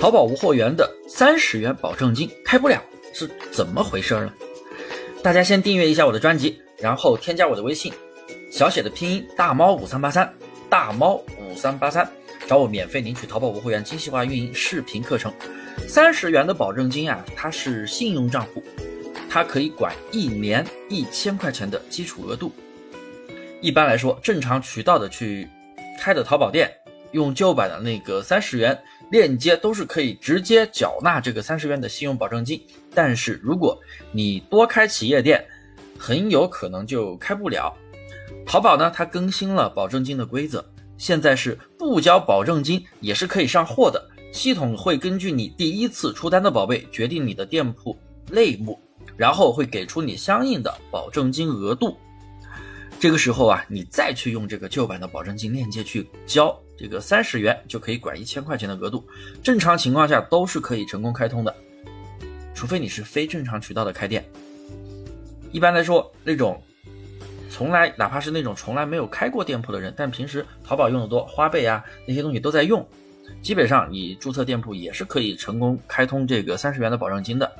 淘宝无货源的三十元保证金开不了，是怎么回事呢？大家先订阅一下我的专辑，然后添加我的微信，小写的拼音大猫五三八三，大猫五三八三，找我免费领取淘宝无货源精细化运营视频课程。三十元的保证金啊，它是信用账户，它可以管一年一千块钱的基础额度。一般来说，正常渠道的去开的淘宝店，用旧版的那个三十元链接都是可以直接缴纳这个三十元的信用保证金。但是如果你多开企业店，很有可能就开不了。淘宝呢，它更新了保证金的规则，现在是不交保证金也是可以上货的。系统会根据你第一次出单的宝贝决定你的店铺类目，然后会给出你相应的保证金额度。这个时候啊，你再去用这个旧版的保证金链接去交这个三十元，就可以管一千块钱的额度。正常情况下都是可以成功开通的，除非你是非正常渠道的开店。一般来说，那种从来哪怕是那种从来没有开过店铺的人，但平时淘宝用的多，花呗啊那些东西都在用，基本上你注册店铺也是可以成功开通这个三十元的保证金的。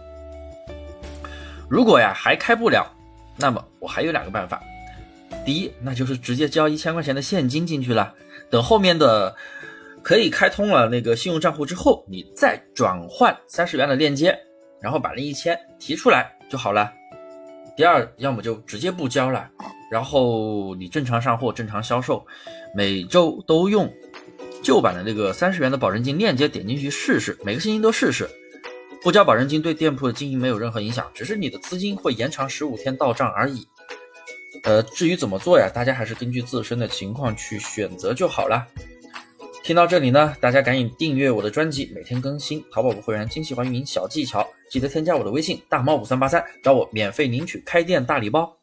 如果呀还开不了，那么我还有两个办法。第一，那就是直接交一千块钱的现金进去了，等后面的可以开通了那个信用账户之后，你再转换三十元的链接，然后把那一千提出来就好了。第二，要么就直接不交了，然后你正常上货、正常销售，每周都用旧版的那个三十元的保证金链接点进去试试，每个星期都试试，不交保证金对店铺的经营没有任何影响，只是你的资金会延长十五天到账而已。呃，至于怎么做呀，大家还是根据自身的情况去选择就好了。听到这里呢，大家赶紧订阅我的专辑，每天更新淘宝无会员精细化运营小技巧，记得添加我的微信大猫五三八三，找我免费领取开店大礼包。